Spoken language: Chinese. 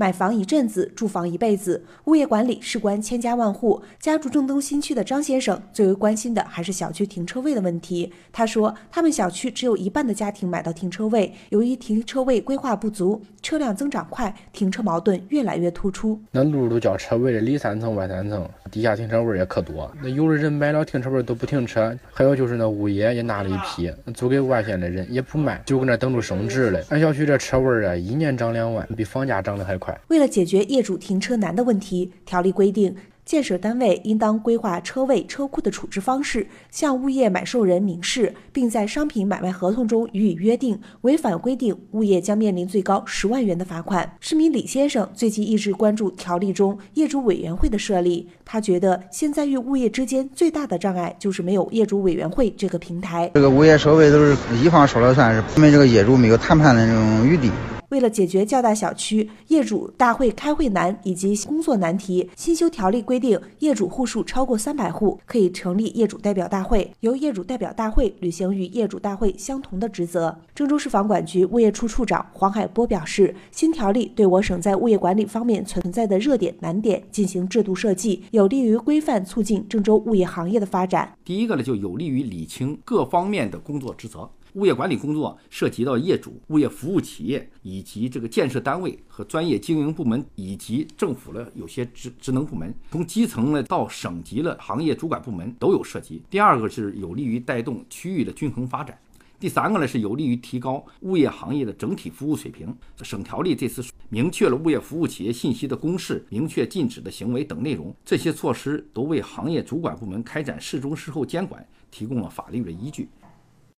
买房一阵子，住房一辈子，物业管理事关千家万户。家住郑东新区的张先生最为关心的还是小区停车位的问题。他说，他们小区只有一半的家庭买到停车位，由于停车位规划不足，车辆增长快，停车矛盾越来越突出。那路都叫车位的，里三层外三层，地下停车位也可多。那有的人买了停车位都不停车，还有就是那物业也拿了一批租给外县的人，也不卖，就搁那等着升值嘞。俺小区这车位啊，一年涨两万，比房价涨得还快。为了解决业主停车难的问题，条例规定。建设单位应当规划车位、车库的处置方式，向物业买受人明示，并在商品买卖合同中予以约定。违反规定，物业将面临最高十万元的罚款。市民李先生最近一直关注条例中业主委员会的设立，他觉得现在与物业之间最大的障碍就是没有业主委员会这个平台。这个物业收费都是一方说了算，是我们这个业主没有谈判的那种余地。为了解决较大小区业主大会开会难以及工作难题，新修条例规定，业主户数超过三百户可以成立业主代表大会，由业主代表大会履行与业主大会相同的职责。郑州市房管局物业处处长黄海波表示，新条例对我省在物业管理方面存在的热点难点进行制度设计，有利于规范促进郑州物业行业的发展。第一个呢，就有利于理清各方面的工作职责。物业管理工作涉及到业主、物业服务企业以及这个建设单位和专业经营部门，以及政府的有些职职能部门，从基层呢到省级的行业主管部门都有涉及。第二个是有利于带动区域的均衡发展。第三个呢是有利于提高物业行业的整体服务水平。省条例这次明确了物业服务企业信息的公示，明确禁止的行为等内容，这些措施都为行业主管部门开展事中事后监管提供了法律的依据。